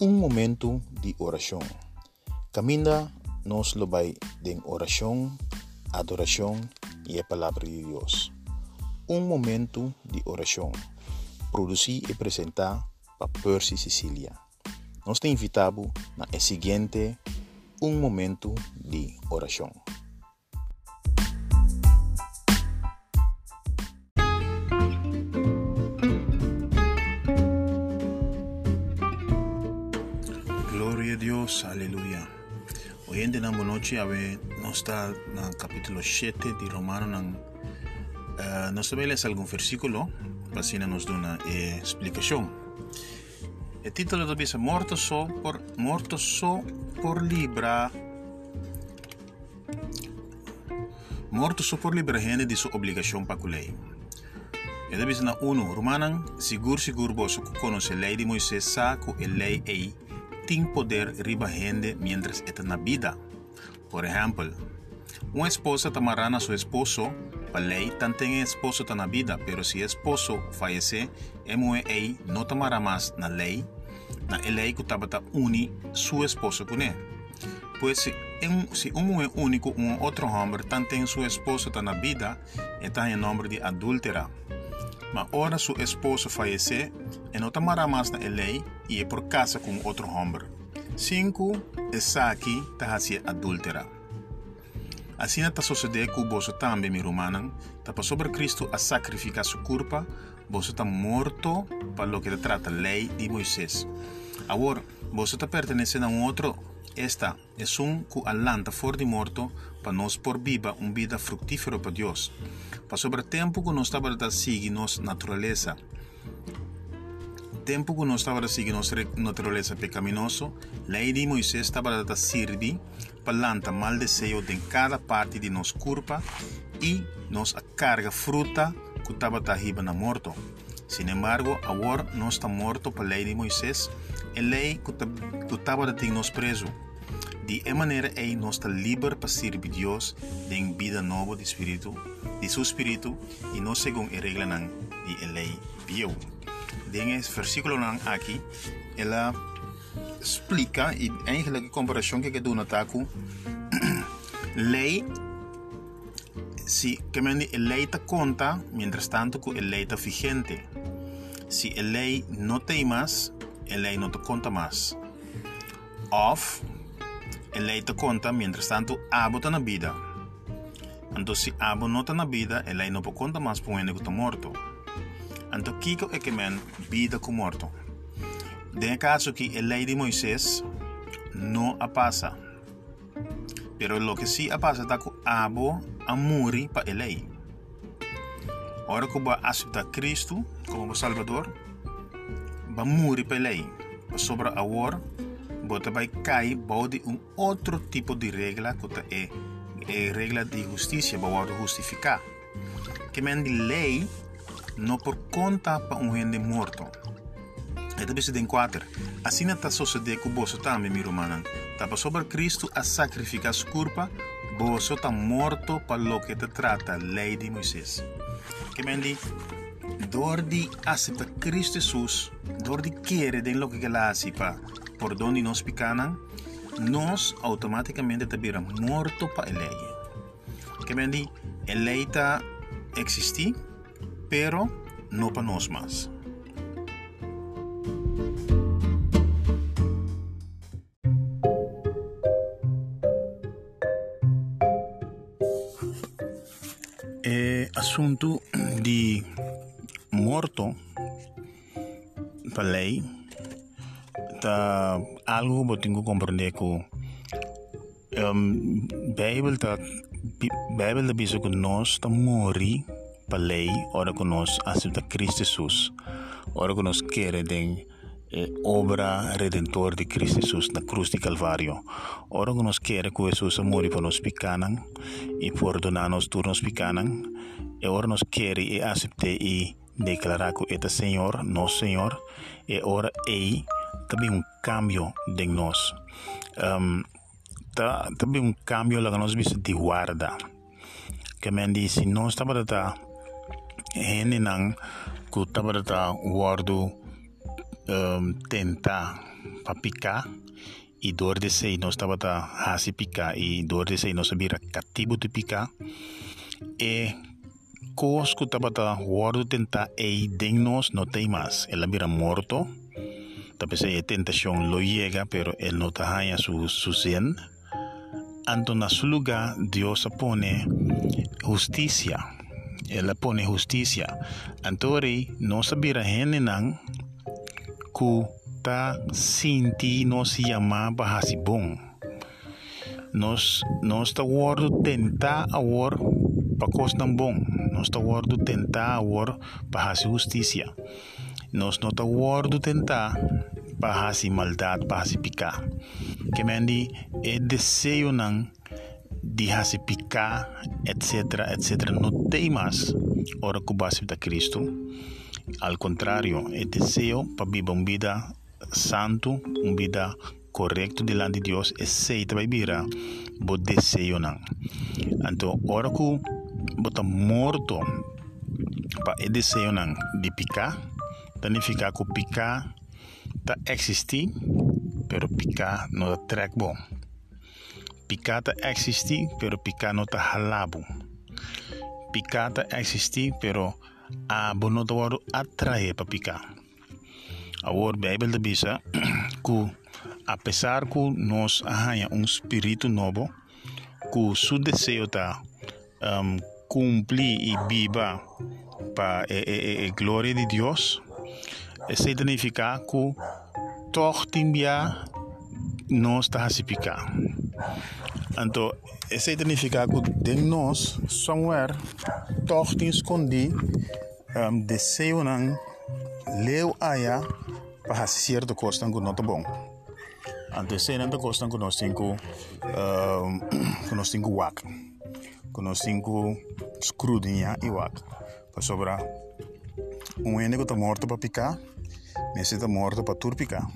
um momento de oração. Caminha nos lobai de oração, adoração e a palavra de Deus. Um momento de oração. Produzir e apresentar para Percy Sicília. Nós te invitamos na seguinte um momento de oração. En día noche ave no está en el capítulo 7 de Romano uh, nos debe leer algún versículo así nos da una eh, explicación. El título de dice morto so por morto so por libra morto so por libra gente de su obligación para lei. E deve na uno Romanan sigur sigur boso conoce lei de Moisés saco e lei ei tem poder riba gente mientras está na vida. Por ejemplo, una esposa tamarán a su esposo, por lei tan ten esposo tan a vida, pero si esposo fallece, MUEI no tamará más na ley, na lei que tabata uni su esposo con él. Pues si, en, si un mujer único un otro hombre tan ten su esposo tan a vida, está en nombre de adúltera. Mas ahora su esposo fallece, e no tamará más na lei y es por casa con otro hombre. 5. Esaki tahasi adúltera. Assim está sociedade que você também, meu romano, está sobre Cristo a sacrificar sua culpa, boso está morto para lo que trata lei de Moisés. Agora, boso está pertencendo a um outro esta es un que alanta fuera de muerto para nos por viva un vida fructífero para Dios. Para sobre tempo que nos está verdad sigue nos naturaleza. Tempo que nós estamos a seguir nossa natureza pecaminosa, lei de Moisés estava a servir para mal desejo em cada parte de nossa corpo e nos carga fruta que estava a riba na morto. Sin embargo, agora nós está morto para a lei de Moisés, a lei que estava a ter nos preso. De essa maneira, aí nós está livre para servir Deus em vida nova de espírito, de seu espírito e não segundo a regra de lei viu dingen is, versikulo lang aki, ela explica e eigenlijk de comparação que doe met aku, lei si que me lei te conta, mientras tanto que lei te vigente. Si lei no te más, lei no te conta más. Of lei te conta, mientras tanto abo te na vida. Entonces si abo no te na vida, lei no te conta más, porque te morto. Então kiko é que men vida com morto. Den caso que a lei de Moisés não a passa. Pero lo que sí a passa está que abo a morrer para a lei. Ora que vai aceitar Cristo como Salvador, vai morrer para a lei. Sobre a hora, você vai cair de um outro tipo de regra que é, é regra de justiça, para justificar. Que men de lei não por conta para um rende morto. Это бесит ден кватер. А сина та сосо де ку босо таме ми романан. Та Cristo a sacrificar su culpa, boso ta morto pa lo que te trata lei di Moisés. Que mendi door di acepta Cristo Jesus, door di quiere den lo que gelasi pa perdón di nos picanan, nos automáticamente te vira morto pa lei. Que mendi eleita existi, pero no panos más. E assunto di morto per lei ta algo bo tingo comprende ko um, ehm, Bible ta Bible da biso ko nos ta mori lei ora que nós aceita Cristo Jesus ora que nós queremos eh, obra redentor de Cristo Jesus na cruz de Calvário. Ora que nós queremos que Jesus morre para nós picanan e perdonar nos turnos picanan. E ora nós queremos e aceitar e declarar que este Senhor, nosso Senhor, e ora e também um cambio de nós. Um, tá, também um cambio lá que nós vimos de guarda. Que me diz, se nós estamos a hene nang kutabrata wardu um, tenta papika y dor de sei nos tabata hasi pika y dor sei nos bira katibu tu pika. E kos ku tabata wardu tenta e dengnos no temas el bira morto tapese e tentación lo llega pero él no su su zen Antona su lugar Dios pone justicia. Ela pone justicia antori no sabira hene nang ku ta sinti nos llama bahasi bom nos nos ta wordo tenta awor pakos ng bom nos ta wordo tenta awor bahasi justicia nos no ta wordo tenta bahasi maldad bahasi pika kemendi e desejo ng dihasi picar, etc., etc., no tem mais ora que base da Cristo. Al contrário, é desejo para viver uma vida santo, uma vida correta diante de Deus, seita para viver o desejo não. Então, ora que bota morto para o desejo não de picar, significa que picar está existir, pero picar não é track bom. Picata existe, pero picar no está halabo. Picata existe, pero a bono do atrair para picar. Agora, a Bíblia diz que, apesar que nós arranha um espírito novo, que seu desejo está um, cumprir e viva para a, a, a glória de Deus, isso significa que tortimbia nós está a se picar. Então, esse significa que de nós, somewhere, tem escondi um, desejo não leu aya para certa coisa que não está bom. Então, esse não está coisa que nós temos que nós temos wak, que nós temos escrudinha e wak. Para sobrar um ene que está morto para picar, mas está morto para turpicar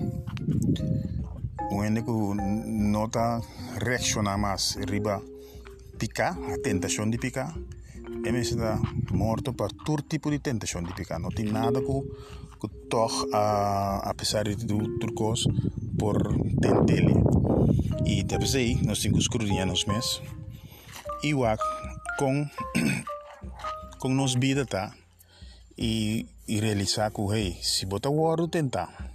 único nota reacciona mais riba picar, a tentação de picar. E me está morto para todo tipo de tentação de picar. Não tem nada que, que toch, a, apesar de tudo, turcos, por tentele. E deve ser, nós temos escrudinha nos meses. E o com, com nos vida, tá? E, e realizar que, hey, se botar o ouro tentar,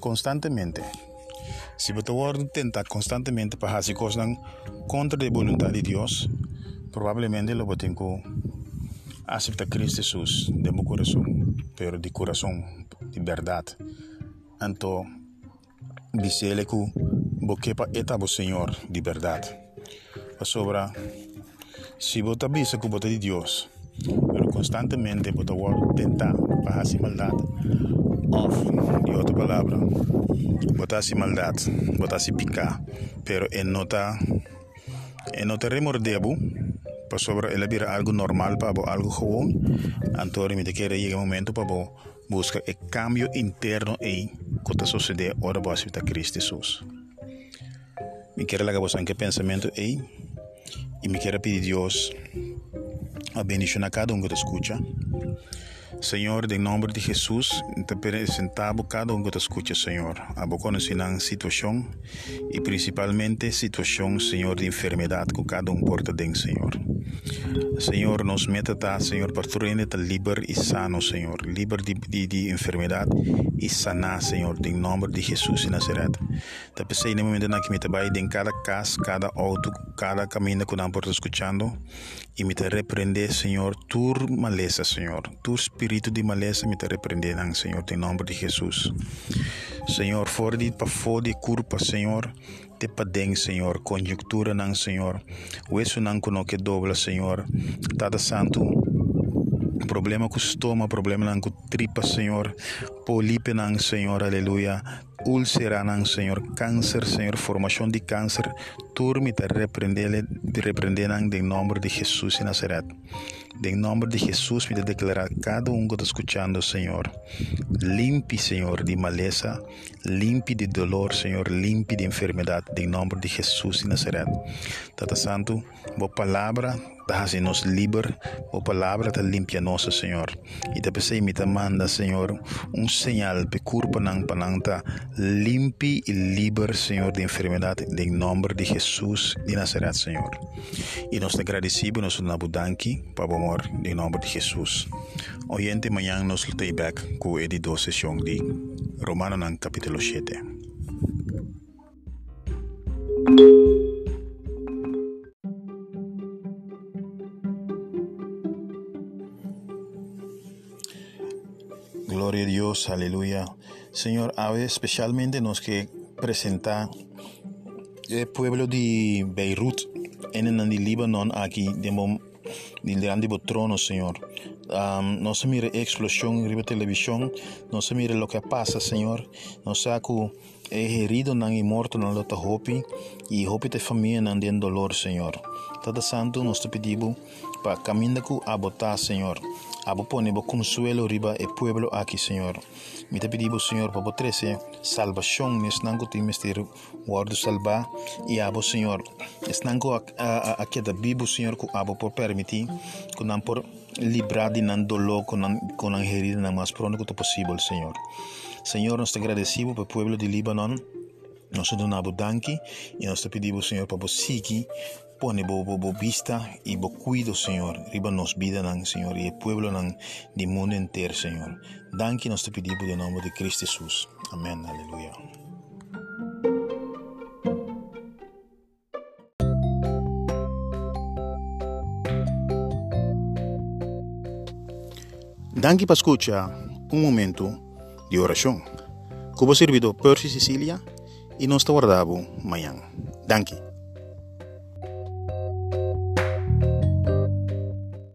constantemente, Si Betawar intenta constantemente para hacer cosas contra la voluntad de Dios, probablemente lo tengo acepta a Cristo Jesús de mi corazón, pero de corazón, de verdad. Anto, dicele que boquepa eta bo Señor de verdad. A sobra, si bota bisa que bota de Dios, pero constantemente bota war tenta para hacer maldad, off, de outra palavra, botasi maldad, botasi picar, pero en nota en nota remordebu, para sobre ele vira algo normal para algo gewoon, antori me te quer llega un momento para buscar el cambio interno e que está ora base de Cristo Jesus. Me quero lagar você que pensamento e e me quero pedir Deus a bendición a cada um que te escucha. Senhor, em nome de Jesus, te apresentamos cada um que te escucha, Senhor. A conhecer a situação e principalmente situação, Senhor, de enfermidade que cada um porta dentro, Senhor. Senhor, nos meta, tá, Senhor, para tornar te livre e sano, Senhor. Livre de, de, de enfermidade e sanar, Senhor, em nome de Jesus de Nazaret. Te pensei no momento que me trabalho em cada casa, cada auto, cada caminho que não porta escutando e me te repreender, Senhor, tur maleza, Senhor. Tu espírito de maleza me te repreender, Senhor, em nome de Jesus. Senhor, fora de para fora de culpa, Senhor, te padeng, Senhor, conjuntura nang Senhor. O isso não cono que dobla, Senhor. Tada santo, problema com estômago, problema não com tripa, Senhor. Polipe nang Senhor, aleluia. Úlcera nang Senhor, câncer, Senhor, formação de câncer. Turme te repreender, repreender nang em nome de Jesus de Nazaret. Em nome de Jesus, me declarar cada um que está escutando, Senhor. Limpe, Senhor, de maleza, limpe de dolor, Senhor, limpe de enfermidade, em nome de Jesus de Nazaret. Tata Santo, boa palavra Hace nos liber, o palabra te limpia nossa, Senhor. E te pensei me te manda, Senhor, um sinal pe curpa nang panangta limpi e liber, Senhor, de enfermidade, em nome de Jesus de Nazaret, Senhor. E nós te agradecemos, te budanki, para amor, em nome de Jesus. Oyente, amanhã nós te back com a 12 sessão de Romano capítulo 7. Gloria a Dios, aleluya. Señor, a ver, especialmente nos que presenta el pueblo de Beirut en el Líbano aquí, de del grande trono, Señor. No se mire explosión en la televisión, no se mire lo que pasa, Señor. No é herido não é morto na luta hopi e hopi te família não tem dolor Senhor. Tata Santo nós te pedimos para caminhar com a botar Senhor. Abo pone bo consuelo riba e pueblo aqui Senhor. Me te pedimos Senhor para potrese salvação nes nango te mistério guardo salvar e abo Senhor. Es nango a a Senhor que abo por permitir que não por librar de nan dolor con, con la más pronto posible, Señor. Señor, nos agradecemos por pues, el pueblo de Líbano. Nosotros nos danki y nos pedimos, Señor, por siki, pone bo, bo, bo vista y bo cuido, Señor. Riba nos vida, nan, Señor, y el pueblo nan, del mundo entero, Señor. Danki nos pedimos en nombre de Cristo Jesús. Amén, aleluya. Danke per escuchar un momento de oración. Como servidor Percy Sicilia y nos guardamos mañana. Danke.